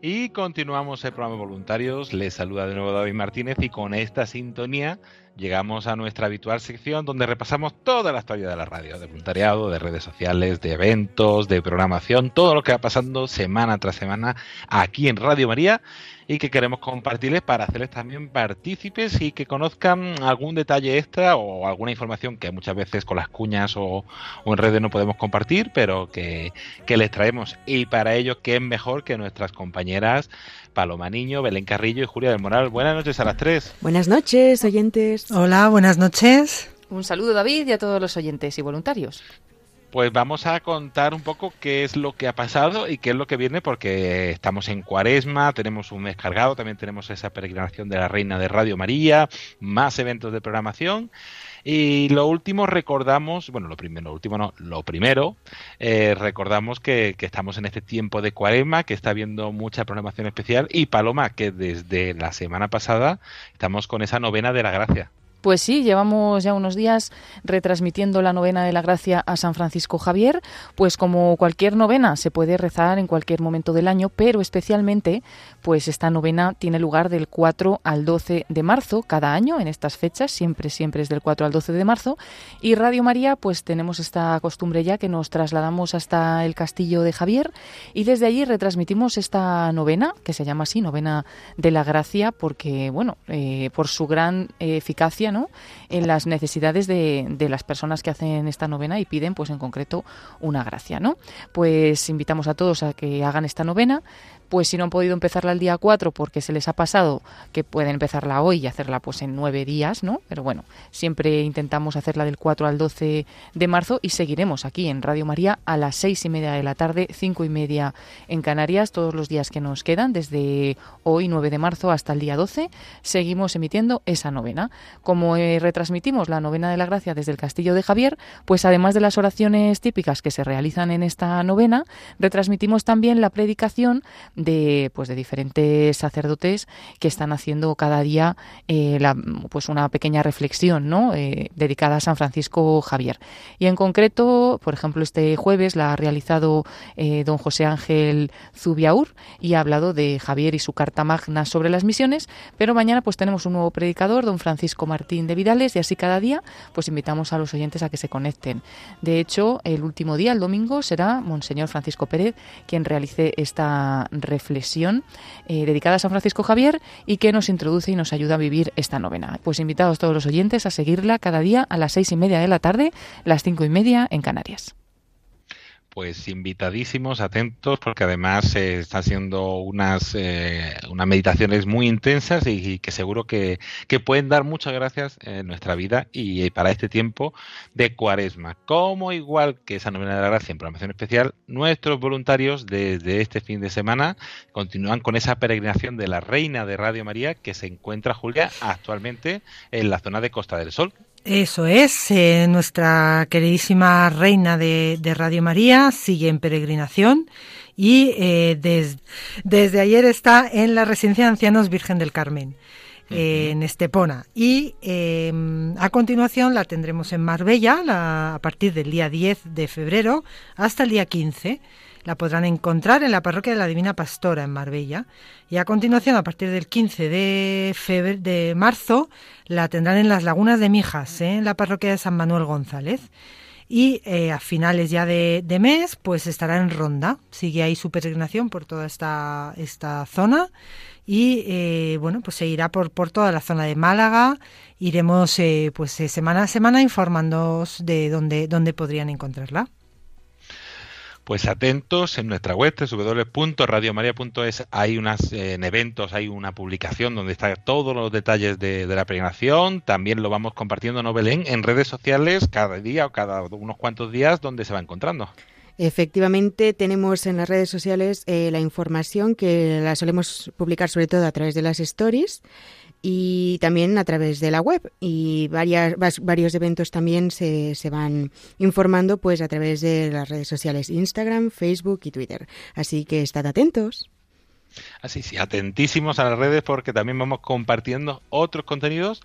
Y continuamos el programa de voluntarios. Les saluda de nuevo David Martínez y con esta sintonía llegamos a nuestra habitual sección donde repasamos toda la historia de la radio, de voluntariado, de redes sociales, de eventos, de programación, todo lo que va pasando semana tras semana aquí en Radio María y que queremos compartirles para hacerles también partícipes y que conozcan algún detalle extra o alguna información que muchas veces con las cuñas o, en redes no podemos compartir, pero que, que les traemos. Y para ello, ¿qué es mejor que nuestras compañeras Paloma Niño, Belén Carrillo y Julia del Moral? Buenas noches a las tres. Buenas noches, oyentes. Hola, buenas noches. Un saludo David y a todos los oyentes y voluntarios. Pues vamos a contar un poco qué es lo que ha pasado y qué es lo que viene, porque estamos en cuaresma, tenemos un mes cargado, también tenemos esa peregrinación de la Reina de Radio María, más eventos de programación. Y lo último recordamos, bueno, lo primero, lo último no, lo primero, eh, recordamos que, que, estamos en este tiempo de cuaresma, que está habiendo mucha programación especial, y Paloma, que desde la semana pasada estamos con esa novena de la gracia. Pues sí, llevamos ya unos días retransmitiendo la novena de la gracia a San Francisco Javier, pues como cualquier novena se puede rezar en cualquier momento del año, pero especialmente pues esta novena tiene lugar del 4 al 12 de marzo cada año en estas fechas, siempre siempre es del 4 al 12 de marzo. Y Radio María pues tenemos esta costumbre ya que nos trasladamos hasta el castillo de Javier y desde allí retransmitimos esta novena que se llama así, novena de la gracia porque bueno, eh, por su gran eh, en las necesidades de, de, las personas que hacen esta novena y piden, pues en concreto, una gracia. ¿no? Pues invitamos a todos a que hagan esta novena pues si no han podido empezarla el día 4 porque se les ha pasado, que pueden empezarla hoy y hacerla pues en nueve días, ¿no? Pero bueno, siempre intentamos hacerla del 4 al 12 de marzo y seguiremos aquí en Radio María a las seis y media de la tarde, cinco y media en Canarias, todos los días que nos quedan, desde hoy 9 de marzo hasta el día 12, seguimos emitiendo esa novena. Como eh, retransmitimos la novena de la gracia desde el Castillo de Javier, pues además de las oraciones típicas que se realizan en esta novena, retransmitimos también la predicación de pues de diferentes sacerdotes que están haciendo cada día eh, pues una pequeña reflexión ¿no? Eh, dedicada a San Francisco Javier y en concreto por ejemplo este jueves la ha realizado eh, don José Ángel Zubiaur y ha hablado de Javier y su carta magna sobre las misiones pero mañana pues tenemos un nuevo predicador don Francisco Martín de Vidales y así cada día pues invitamos a los oyentes a que se conecten de hecho el último día el domingo será Monseñor Francisco Pérez quien realice esta eh, dedicada a San Francisco Javier y que nos introduce y nos ayuda a vivir esta novena. Pues invitados todos los oyentes a seguirla cada día a las seis y media de la tarde, las cinco y media en Canarias pues invitadísimos, atentos, porque además eh, están haciendo unas, eh, unas meditaciones muy intensas y, y que seguro que, que, pueden dar muchas gracias en nuestra vida y, y, para este tiempo de cuaresma. Como igual que esa novena de la gracia en programación especial, nuestros voluntarios desde este fin de semana continúan con esa peregrinación de la Reina de Radio María que se encuentra, Julia, actualmente en la zona de Costa del Sol. Eso es, eh, nuestra queridísima reina de, de, Radio María sigue en peregrinación y eh, des, desde ayer está en la residencia de ancianos Virgen del Carmen. Eh, en Estepona. Y a continuación la tendremos en Marbella la, a partir del día 10 de febrero hasta el día 15. La podrán encontrar en la parroquia de la Divina Pastora en Marbella. Y a continuación, a partir del 15 de, febrero, de marzo, la tendrán en las Lagunas de Mijas, ¿eh? en la parroquia de San Manuel González. Y eh, a finales ya de, de, mes, pues estará en Ronda. Sigue ahí su peregrinación por toda esta, esta zona. Y eh, bueno, pues se irá por, por toda la zona de Málaga. Iremos pues semana a semana informándoos de dónde, dónde podrían encontrarla. Pues atentos en nuestra web www.radiomaria.es hay unas eh, en eventos, hay una publicación donde están todos los detalles de, la peregrinación. También lo vamos compartiendo, ¿no, Belén? En redes sociales cada día o cada unos cuantos días donde se va encontrando. Efectivamente, tenemos en las redes sociales eh, la información que la solemos publicar sobre todo a través de las stories y también a través de la web y varias, varios eventos también se, se, van informando pues a través de las redes sociales Instagram, Facebook y Twitter. Así que estad atentos. Así sí, atentísimos a las redes porque también vamos compartiendo otros contenidos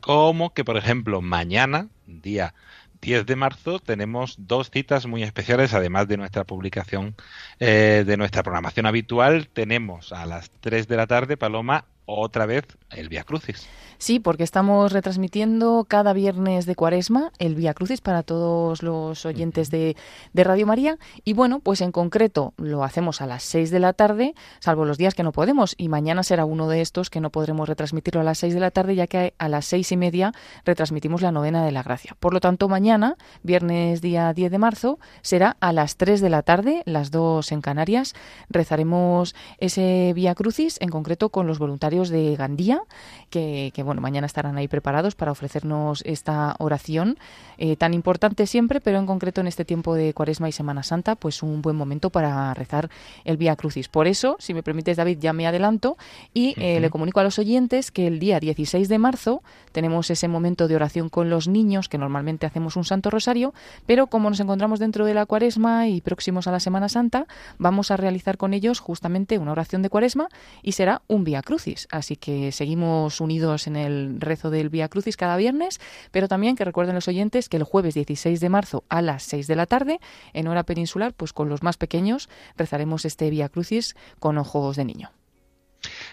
como que por ejemplo mañana, día 10 de marzo tenemos dos citas muy especiales, además de nuestra publicación eh, de nuestra programación habitual. Tenemos a las 3 de la tarde, Paloma, otra vez el Via Crucis. Sí, porque estamos retransmitiendo cada viernes de cuaresma el Vía Crucis para todos los oyentes de, de, Radio María. Y bueno, pues en concreto lo hacemos a las 6 de la tarde, salvo los días que no podemos. Y mañana será uno de estos que no podremos retransmitirlo a las 6 de la tarde, ya que a las seis y media retransmitimos la novena de la gracia. Por lo tanto, mañana, viernes día 10 de marzo, será a las 3 de la tarde, las dos en Canarias. Rezaremos ese Vía Crucis, en concreto con los voluntarios de Gandía, que, que bueno, mañana estarán ahí preparados para ofrecernos esta oración eh, tan importante siempre, pero en concreto en este tiempo de Cuaresma y Semana Santa, pues un buen momento para rezar el Vía Crucis. Por eso, si me permites, David, ya me adelanto y eh, le comunico a los oyentes que el día 16 de marzo tenemos ese momento de oración con los niños, que normalmente hacemos un Santo Rosario, pero como nos encontramos dentro de la Cuaresma y próximos a la Semana Santa, vamos a realizar con ellos justamente una oración de Cuaresma y será un Vía Crucis. Así que seguimos unidos en el rezo del Vía Crucis cada viernes, pero también que recuerden los oyentes que el jueves 16 de marzo a las 6 de la tarde, en hora peninsular, pues con los más pequeños rezaremos este Vía Crucis con ojos de niño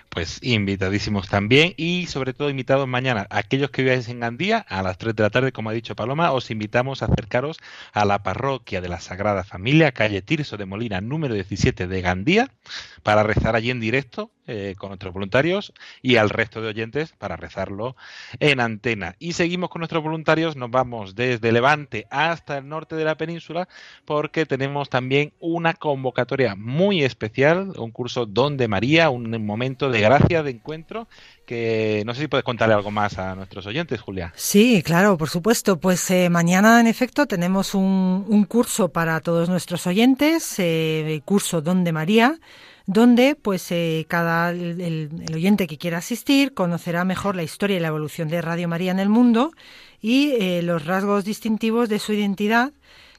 pues invitadísimos también y sobre todo invitados mañana. Aquellos que viváis en Gandía, a las 3 de la tarde, como ha dicho Paloma, os invitamos a acercaros a la parroquia de la Sagrada Familia, calle Tirso de Molina, número 17 de Gandía, para rezar allí en directo eh, con nuestros voluntarios y al resto de oyentes para rezarlo en antena. Y seguimos con nuestros voluntarios, nos vamos desde Levante hasta el norte de la península porque tenemos también una convocatoria muy especial, un curso Donde María, un momento de gracia, de encuentro que no sé si puedes contarle algo más a nuestros oyentes, Julia. Sí, claro, por supuesto. Pues eh, mañana, en efecto, tenemos un, un, curso para todos nuestros oyentes, eh, el curso Donde María, donde pues eh, cada el, oyente que quiera asistir conocerá mejor la historia y la evolución de Radio María en el mundo y eh, los rasgos distintivos de su identidad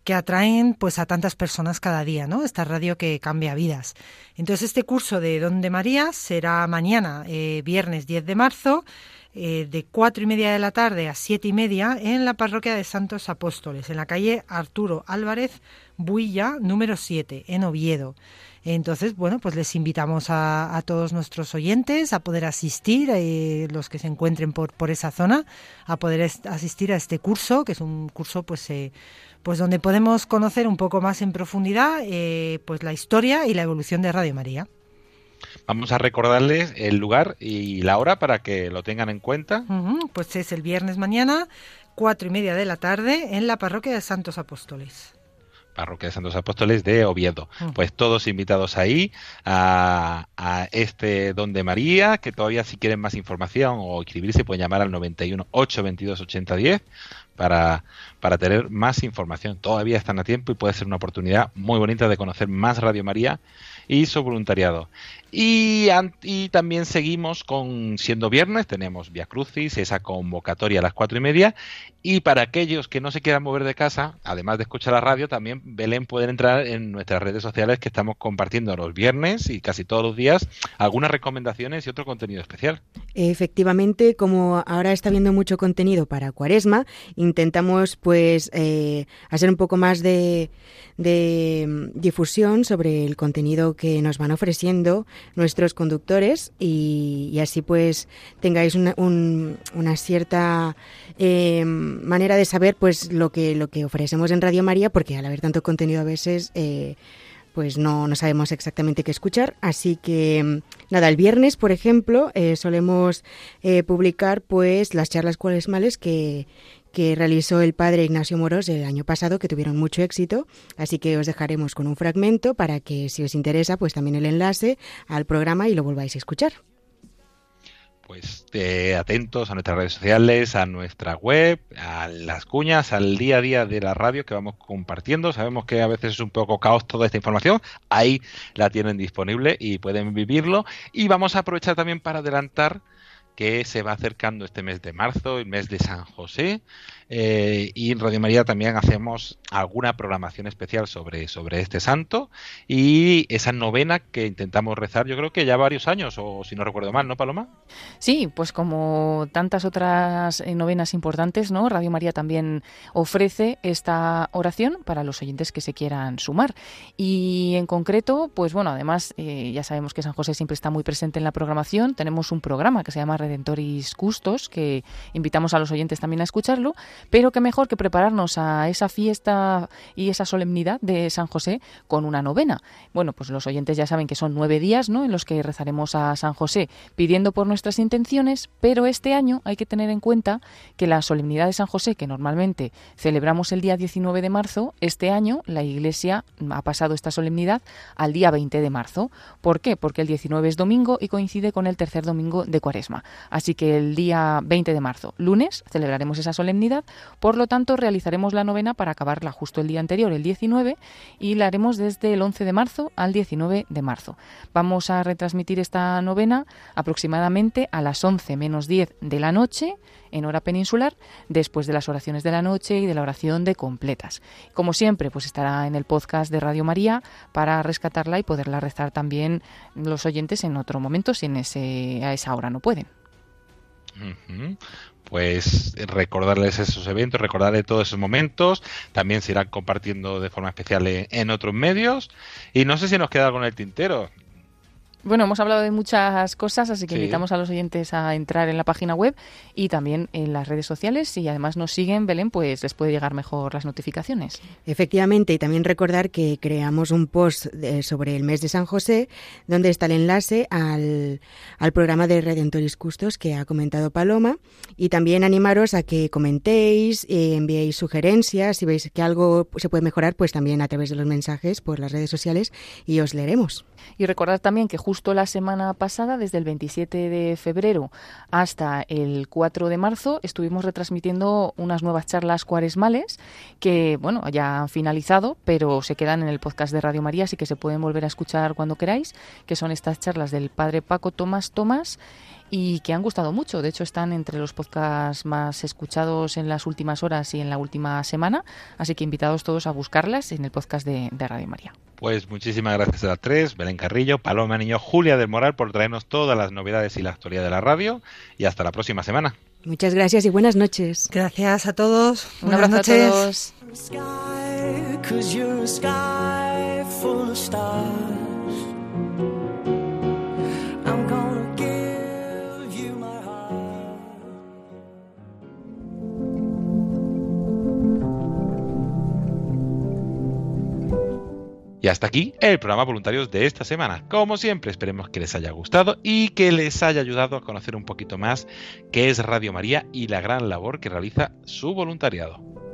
que atraen pues a tantas personas cada día, ¿no? Esta radio que cambia vidas. Entonces este curso de Donde María será mañana, eh, viernes 10 de marzo, de cuatro y media de la tarde a siete y media en la parroquia de Santos Apóstoles, en la calle Arturo Álvarez Builla, número 7, en Oviedo. Entonces, bueno, pues les invitamos a, todos nuestros oyentes a poder asistir, eh, los que se encuentren por, por esa zona, a poder asistir a este curso, que es un curso pues, eh, pues donde podemos conocer un poco más en profundidad eh, pues la historia y la evolución de Radio María. Vamos a recordarles el lugar y la hora para que lo tengan en cuenta. pues es el viernes mañana, cuatro y media de la tarde, en la parroquia de Santos Apóstoles. Parroquia de Santos Apóstoles de Oviedo. Mm. Pues todos invitados ahí a, este Don de María, que todavía si quieren más información o escribirse pueden llamar al 91 822 8010 para, para tener más información. Todavía están a tiempo y puede ser una oportunidad muy bonita de conocer más Radio María y su voluntariado. Y, también seguimos con, siendo viernes, tenemos Via Crucis, esa convocatoria a las cuatro y media. Y para aquellos que no se quieran mover de casa, además de escuchar la radio, también Belén pueden entrar en nuestras redes sociales que estamos compartiendo los viernes y casi todos los días algunas recomendaciones y otro contenido especial. Efectivamente, como ahora está viendo mucho contenido para Cuaresma, intentamos pues eh, hacer un poco más de, de mm, difusión sobre el contenido que nos van ofreciendo nuestros conductores y, así pues tengáis una, una cierta eh, manera de saber pues lo que lo que ofrecemos en Radio María porque al haber tanto contenido a veces eh, pues no, no, sabemos exactamente qué escuchar. Así que nada, el viernes, por ejemplo, eh, solemos publicar pues las charlas cuaresmales que, que realizó el padre Ignacio Moros el año pasado, que tuvieron mucho éxito. Así que os dejaremos con un fragmento para que, si os interesa, pues también el enlace al programa y lo volváis a escuchar. Pues eh, atentos a nuestras redes sociales, a nuestra web, a las cuñas, al día a día de la radio que vamos compartiendo. Sabemos que a veces es un poco caos toda esta información. Ahí la tienen disponible y pueden vivirlo. Y vamos a aprovechar también para adelantar que se va acercando este mes de marzo, el mes de San José, eh, y en Radio María también hacemos alguna programación especial sobre, sobre este santo y esa novena que intentamos rezar, yo creo que ya varios años, o si no recuerdo mal, ¿no, Paloma? Sí, pues como tantas otras eh, novenas importantes, ¿no? Radio María también ofrece esta oración para los oyentes que se quieran sumar. Y en concreto, pues bueno, además eh, ya sabemos que San José siempre está muy presente en la programación. Tenemos un programa que se llama Redentoris Custos, que invitamos a los oyentes también a escucharlo. Pero qué mejor que prepararnos a esa fiesta y esa solemnidad de San José con una novena. Bueno, pues los oyentes ya saben que son nueve días ¿no? en los que rezaremos a San José pidiendo por nuestras intenciones, pero este año hay que tener en cuenta que la solemnidad de San José, que normalmente celebramos el día 19 de marzo, este año la Iglesia ha pasado esta solemnidad al día 20 de marzo. ¿Por qué? Porque el 19 es domingo y coincide con el tercer domingo de Cuaresma. Así que el día 20 de marzo, lunes, celebraremos esa solemnidad por lo tanto, realizaremos la novena para acabarla justo el día anterior, el 19, y la haremos desde el 11 de marzo al 19 de marzo. Vamos a retransmitir esta novena aproximadamente a las 11 menos 10 de la noche en hora peninsular, después de las oraciones de la noche y de la oración de completas. Como siempre, pues estará en el podcast de Radio María para rescatarla y poderla rezar también los oyentes en otro momento si en ese, a esa hora no pueden pues recordarles esos eventos, recordarles todos esos momentos. También se irán compartiendo de forma especial en, otros medios. Y no sé si nos queda en el tintero. Bueno, hemos hablado de muchas cosas, así que invitamos a los oyentes a entrar en la página web y también en las redes sociales. Si además nos siguen, Belén, pues les puede llegar mejor las notificaciones. Efectivamente, y también recordar que creamos un post sobre el mes de San José, donde está el enlace al, al programa de Redentoris Custos que ha comentado Paloma. Y también animaros a que comentéis, eh, enviéis sugerencias, si veis que algo se puede mejorar, pues también a través de los mensajes por las redes sociales y os leeremos. Y recordad también que justo la semana pasada, desde el 27 de febrero hasta el 4 de marzo, estuvimos retransmitiendo unas nuevas charlas cuaresmales que, bueno, ya han finalizado, pero se quedan en el podcast de Radio María, así que se pueden volver a escuchar cuando queráis, que son estas charlas del padre Paco Tomás Tomás y que han gustado mucho. De hecho, están entre los podcasts más escuchados en las últimas horas y en la última semana. Así que invitados todos a buscarlas en el podcast de, de Radio María. Pues muchísimas gracias a las tres, Belén Carrillo, Paloma Niño, Julia del Moral por traernos todas las novedades y la actualidad de la radio y hasta la próxima semana. Muchas gracias y buenas noches. Gracias a todos. Un abrazo a todos. Y hasta aquí el programa voluntarios de esta semana. Como siempre, esperemos que les haya gustado y que les haya ayudado a conocer un poquito más qué es Radio María y la gran labor que realiza su voluntariado.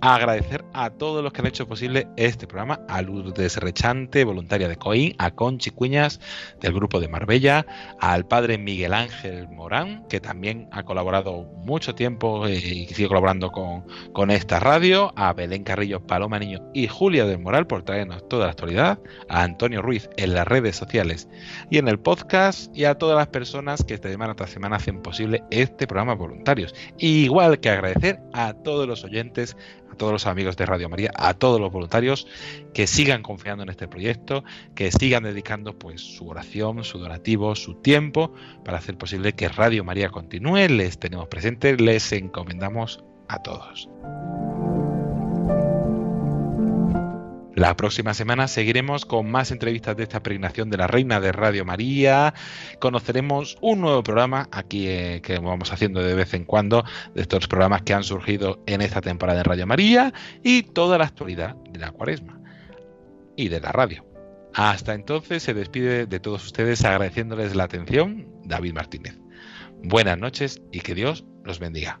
Agradecer a todos los que han hecho posible este programa, a Lourdes Rechante, voluntaria de COIN, a Conchi Cuñas del grupo de Marbella, al padre Miguel Ángel Morán, que también ha colaborado mucho tiempo eh, y sigue colaborando con, con esta radio, a Belén Carrillo, Paloma Niño y Julia del Moral por traernos toda la actualidad, a Antonio Ruiz en las redes sociales y en el podcast y a todas las personas que esta semana tras semana hacen posible este programa voluntarios. igual que agradecer a todos los oyentes todos los amigos de Radio María, a todos los voluntarios que sigan confiando en este proyecto, que sigan dedicando pues su oración, su donativo, su tiempo para hacer posible que Radio María continúe. Les tenemos presentes, les encomendamos a todos. La próxima semana seguiremos con más entrevistas de esta peregrinación de la Reina de Radio María. Conoceremos un nuevo programa aquí eh, que vamos haciendo de vez en cuando de estos programas que han surgido en esta temporada de Radio María y toda la actualidad de la Cuaresma y de la radio. Hasta entonces se despide de todos ustedes agradeciéndoles la atención David Martínez. Buenas noches y que Dios los bendiga.